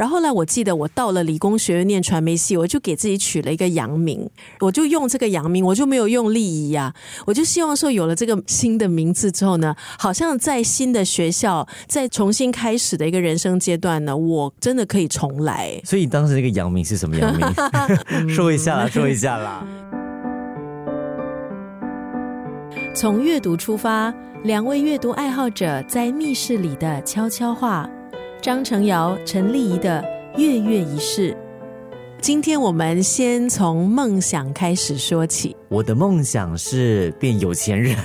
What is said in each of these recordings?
然后呢，我记得我到了理工学院念传媒系，我就给自己取了一个洋名，我就用这个洋名，我就没有用丽仪呀，我就希望说有了这个新的名字之后呢，好像在新的学校，在重新开始的一个人生阶段呢，我真的可以重来。所以当时那个洋名是什么洋名？说一下啦，说一下啦。从阅读出发，两位阅读爱好者在密室里的悄悄话。张成尧、陈丽仪的月月仪式。今天我们先从梦想开始说起。我的梦想是变有钱人，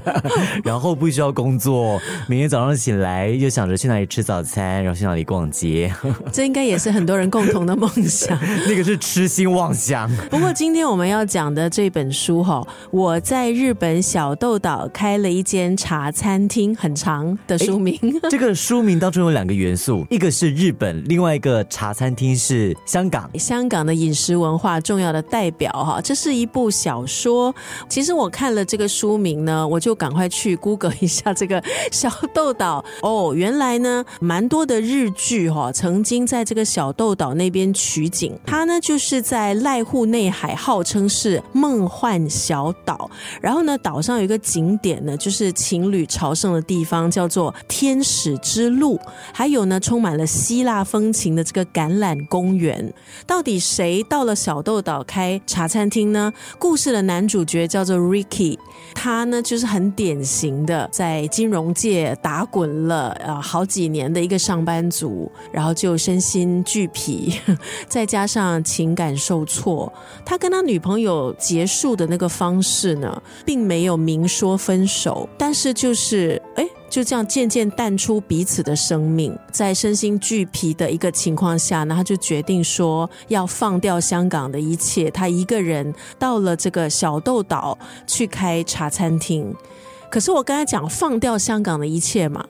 然后不需要工作，每天早上醒来又想着去哪里吃早餐，然后去哪里逛街。这应该也是很多人共同的梦想。那个是痴心妄想。不过今天我们要讲的这本书哈，我在日本小豆岛开了一间茶餐厅，很长的书名。这个书名当中有两个元素，一个是日本，另外一个茶餐厅是香港。香港的饮食文化重要的代表哈，这是一部小。说，其实我看了这个书名呢，我就赶快去 Google 一下这个小豆岛。哦，原来呢，蛮多的日剧哈，曾经在这个小豆岛那边取景。它呢，就是在濑户内海，号称是梦幻小岛。然后呢，岛上有一个景点呢，就是情侣朝圣的地方，叫做天使之路。还有呢，充满了希腊风情的这个橄榄公园。到底谁到了小豆岛开茶餐厅呢？故事。男主角叫做 Ricky，他呢就是很典型的在金融界打滚了呃好几年的一个上班族，然后就身心俱疲，再加上情感受挫，他跟他女朋友结束的那个方式呢，并没有明说分手，但是就是哎。就这样渐渐淡出彼此的生命，在身心俱疲的一个情况下呢，他就决定说要放掉香港的一切，他一个人到了这个小豆岛去开茶餐厅。可是我刚才讲放掉香港的一切嘛，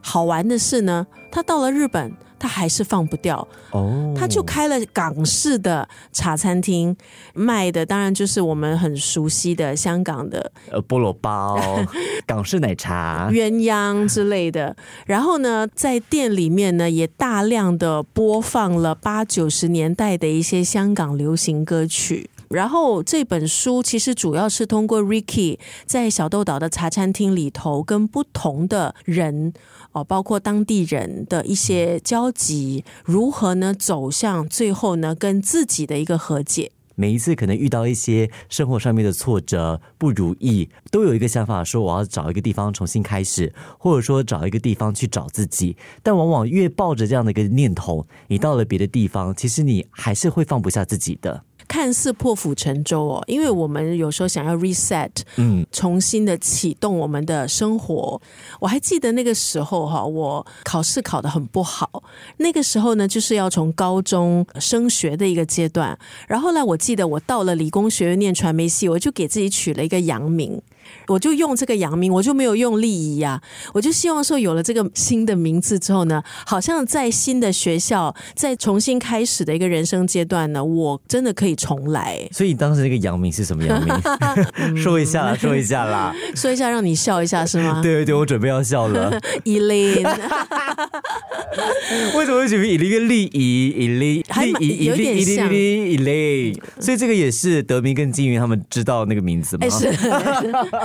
好玩的是呢，他到了日本。他还是放不掉哦，他就开了港式的茶餐厅，卖的当然就是我们很熟悉的香港的呃菠萝包、港式奶茶、鸳鸯之类的。然后呢，在店里面呢，也大量的播放了八九十年代的一些香港流行歌曲。然后这本书其实主要是通过 Ricky 在小豆岛的茶餐厅里头跟不同的人哦，包括当地人的一些交集，如何呢走向最后呢跟自己的一个和解。每一次可能遇到一些生活上面的挫折不如意，都有一个想法说我要找一个地方重新开始，或者说找一个地方去找自己。但往往越抱着这样的一个念头，你到了别的地方，其实你还是会放不下自己的。看似破釜沉舟哦，因为我们有时候想要 reset，嗯，重新的启动我们的生活。我还记得那个时候哈，我考试考得很不好，那个时候呢，就是要从高中升学的一个阶段。然后呢，我记得我到了理工学院念传媒系，我就给自己取了一个洋名。我就用这个杨明，我就没有用丽仪呀。我就希望说，有了这个新的名字之后呢，好像在新的学校，在重新开始的一个人生阶段呢，我真的可以重来。所以当时那个杨明是什么杨明？说一下啦，说一下啦，说一下让你笑一下是吗？对对对，我准备要笑了。伊琳，为什么会取名伊琳跟丽仪？伊琳，丽仪，有点像伊琳。所以这个也是德明跟金云他们知道那个名字吗？是。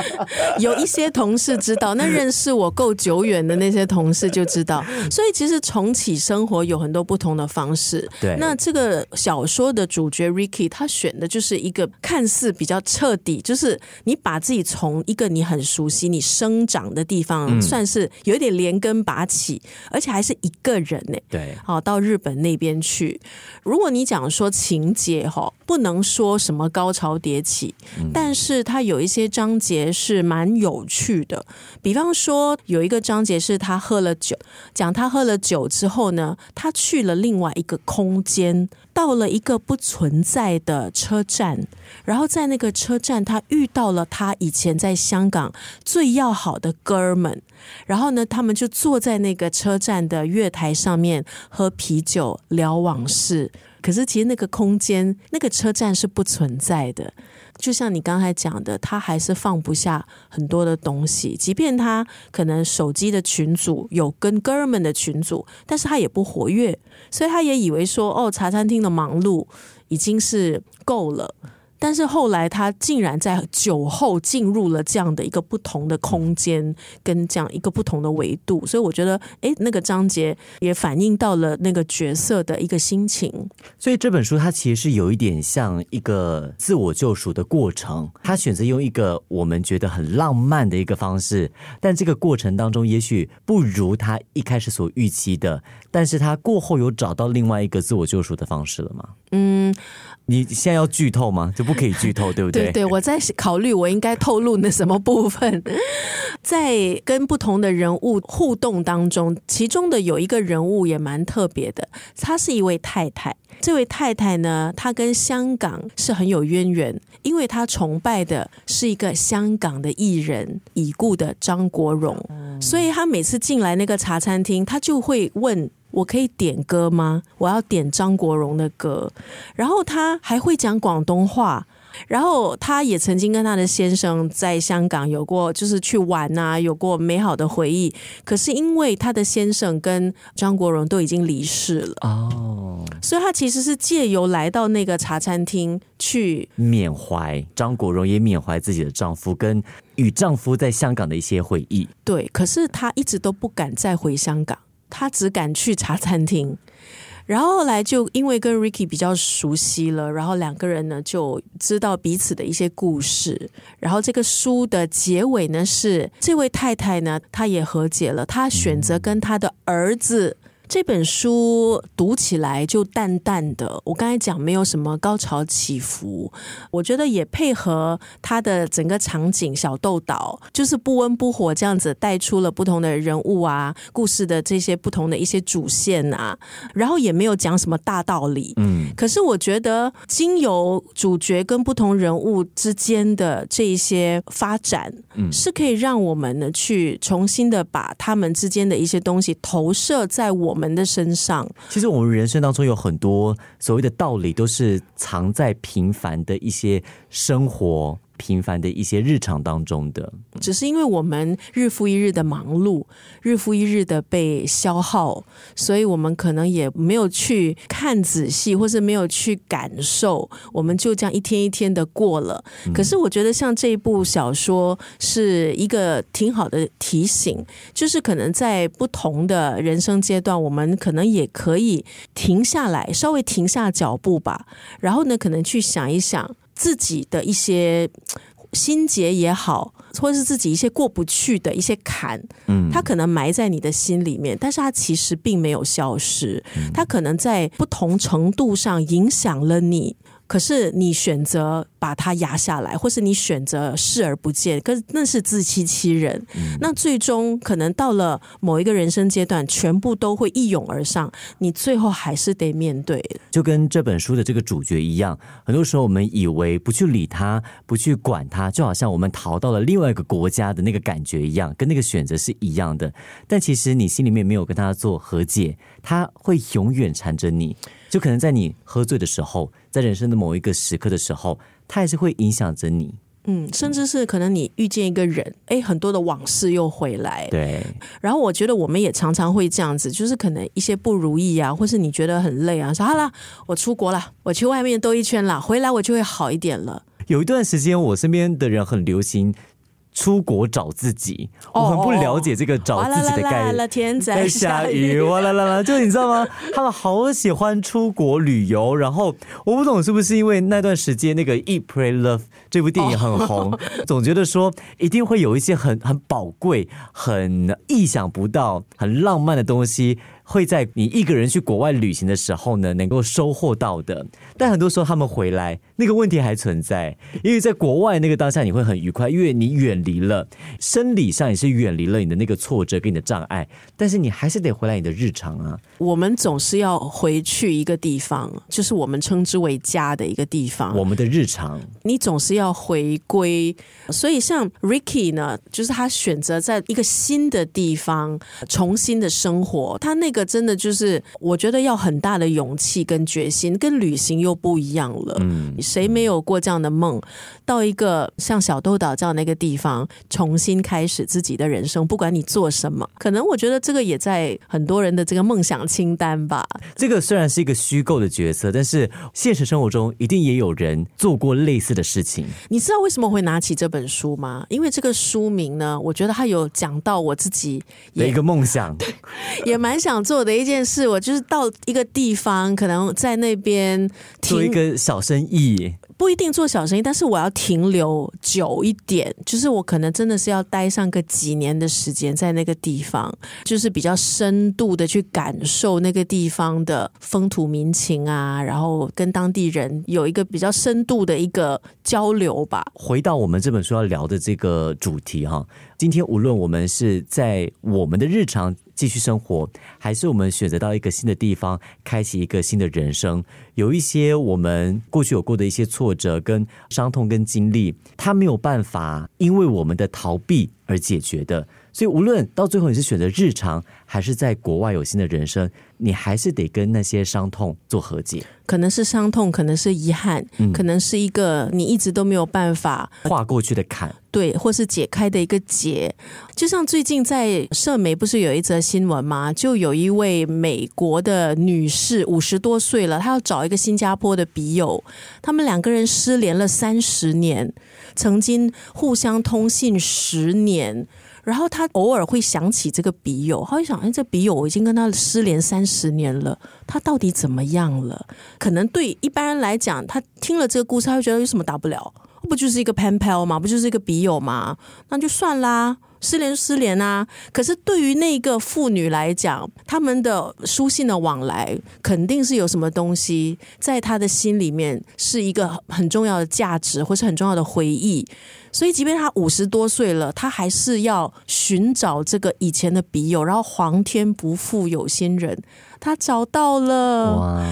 有一些同事知道，那认识我够久远的那些同事就知道。所以其实重启生活有很多不同的方式。对，那这个小说的主角 Ricky 他选的就是一个看似比较彻底，就是你把自己从一个你很熟悉、你生长的地方，算是有一点连根拔起，而且还是一个人呢。对，好到日本那边去。如果你讲说情节哈，不能说什么高潮迭起，但是他有一些章节也是蛮有趣的，比方说有一个章节是他喝了酒，讲他喝了酒之后呢，他去了另外一个空间，到了一个不存在的车站，然后在那个车站他遇到了他以前在香港最要好的哥们，然后呢，他们就坐在那个车站的月台上面喝啤酒聊往事。可是其实那个空间、那个车站是不存在的。就像你刚才讲的，他还是放不下很多的东西，即便他可能手机的群组有跟哥儿们的群组，但是他也不活跃，所以他也以为说，哦，茶餐厅的忙碌已经是够了。但是后来，他竟然在酒后进入了这样的一个不同的空间，跟这样一个不同的维度，所以我觉得，哎，那个章节也反映到了那个角色的一个心情。所以这本书它其实是有一点像一个自我救赎的过程，他选择用一个我们觉得很浪漫的一个方式，但这个过程当中也许不如他一开始所预期的，但是他过后有找到另外一个自我救赎的方式了吗？嗯。你现在要剧透吗？就不可以剧透，对不对？对对，我在考虑我应该透露那什么部分。在跟不同的人物互动当中，其中的有一个人物也蛮特别的，她是一位太太。这位太太呢，她跟香港是很有渊源，因为她崇拜的是一个香港的艺人已故的张国荣，所以她每次进来那个茶餐厅，她就会问。我可以点歌吗？我要点张国荣的歌。然后他还会讲广东话。然后他也曾经跟他的先生在香港有过，就是去玩啊，有过美好的回忆。可是因为他的先生跟张国荣都已经离世了哦，所以他其实是借由来到那个茶餐厅去缅怀张国荣，也缅怀自己的丈夫跟与丈夫在香港的一些回忆。对，可是他一直都不敢再回香港。他只敢去茶餐厅，然后后来就因为跟 Ricky 比较熟悉了，然后两个人呢就知道彼此的一些故事。然后这个书的结尾呢是这位太太呢，她也和解了，她选择跟她的儿子。这本书读起来就淡淡的，我刚才讲没有什么高潮起伏，我觉得也配合它的整个场景，小豆岛就是不温不火这样子带出了不同的人物啊，故事的这些不同的一些主线啊，然后也没有讲什么大道理，嗯，可是我觉得经由主角跟不同人物之间的这一些发展，嗯，是可以让我们呢去重新的把他们之间的一些东西投射在我。我们的身上，其实我们人生当中有很多所谓的道理，都是藏在平凡的一些生活。平凡的一些日常当中的，只是因为我们日复一日的忙碌，日复一日的被消耗，所以我们可能也没有去看仔细，或是没有去感受，我们就这样一天一天的过了。可是我觉得像这一部小说是一个挺好的提醒，就是可能在不同的人生阶段，我们可能也可以停下来，稍微停下脚步吧，然后呢，可能去想一想。自己的一些心结也好，或者是自己一些过不去的一些坎，嗯，它可能埋在你的心里面，但是它其实并没有消失，它可能在不同程度上影响了你。可是你选择把它压下来，或是你选择视而不见，可是那是自欺欺人。那最终可能到了某一个人生阶段，全部都会一涌而上，你最后还是得面对。就跟这本书的这个主角一样，很多时候我们以为不去理他，不去管他，就好像我们逃到了另外一个国家的那个感觉一样，跟那个选择是一样的。但其实你心里面没有跟他做和解，他会永远缠着你。就可能在你喝醉的时候，在人生的某一个时刻的时候，它还是会影响着你。嗯，甚至是可能你遇见一个人，哎，很多的往事又回来。对。然后我觉得我们也常常会这样子，就是可能一些不如意啊，或是你觉得很累啊，说好了，我出国了，我去外面兜一圈了，回来我就会好一点了。有一段时间，我身边的人很流行。出国找自己，我很不了解这个找自己的概念。天在下雨，哇啦啦啦！就你知道吗？他们好喜欢出国旅游，然后我不懂是不是因为那段时间那个《Eat Pray Love》这部电影很红，总觉得说一定会有一些很很宝贵、很意想不到、很浪漫的东西。会在你一个人去国外旅行的时候呢，能够收获到的。但很多时候他们回来，那个问题还存在。因为在国外那个当下你会很愉快，因为你远离了生理上也是远离了你的那个挫折跟你的障碍。但是你还是得回来你的日常啊。我们总是要回去一个地方，就是我们称之为家的一个地方。我们的日常，你总是要回归。所以像 Ricky 呢，就是他选择在一个新的地方重新的生活，他那。个真的就是我觉得要很大的勇气跟决心，跟旅行又不一样了。嗯，谁没有过这样的梦？到一个像小豆岛这样的一个地方，重新开始自己的人生，不管你做什么，可能我觉得这个也在很多人的这个梦想清单吧。这个虽然是一个虚构的角色，但是现实生活中一定也有人做过类似的事情。你知道为什么会拿起这本书吗？因为这个书名呢，我觉得它有讲到我自己的一个梦想，也蛮想做的一件事。我就是到一个地方，可能在那边做一个小生意。不一定做小生意，但是我要停留久一点，就是我可能真的是要待上个几年的时间在那个地方，就是比较深度的去感受那个地方的风土民情啊，然后跟当地人有一个比较深度的一个交流吧。回到我们这本书要聊的这个主题哈，今天无论我们是在我们的日常。继续生活，还是我们选择到一个新的地方，开启一个新的人生？有一些我们过去有过的一些错挫折、跟伤痛、跟经历，他没有办法因为我们的逃避而解决的。所以，无论到最后你是选择日常，还是在国外有新的人生，你还是得跟那些伤痛做和解。可能是伤痛，可能是遗憾，可能是一个你一直都没有办法跨过去的坎，对，或是解开的一个结。就像最近在社媒不是有一则新闻吗？就有一位美国的女士，五十多岁了，她要找一个新加坡的笔友，他们两个人失联了三十年，曾经互相通信十年。年然后他偶尔会想起这个笔友，他会想：哎，这笔友我已经跟他失联三十年了，他到底怎么样了？可能对一般人来讲，他听了这个故事，他会觉得有什么大不了？不就是一个 pen pal 吗？不就是一个笔友吗？那就算啦。失联失联啊！可是对于那个妇女来讲，他们的书信的往来肯定是有什么东西在她的心里面是一个很重要的价值，或是很重要的回忆。所以，即便他五十多岁了，他还是要寻找这个以前的笔友。然后，皇天不负有心人，他找到了。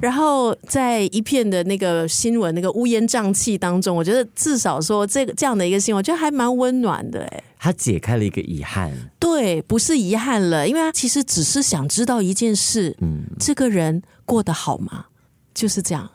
然后，在一片的那个新闻、那个乌烟瘴气当中，我觉得至少说这个这样的一个新闻，我觉得还蛮温暖的。哎。他解开了一个遗憾，对，不是遗憾了，因为他其实只是想知道一件事，嗯，这个人过得好吗？就是这样。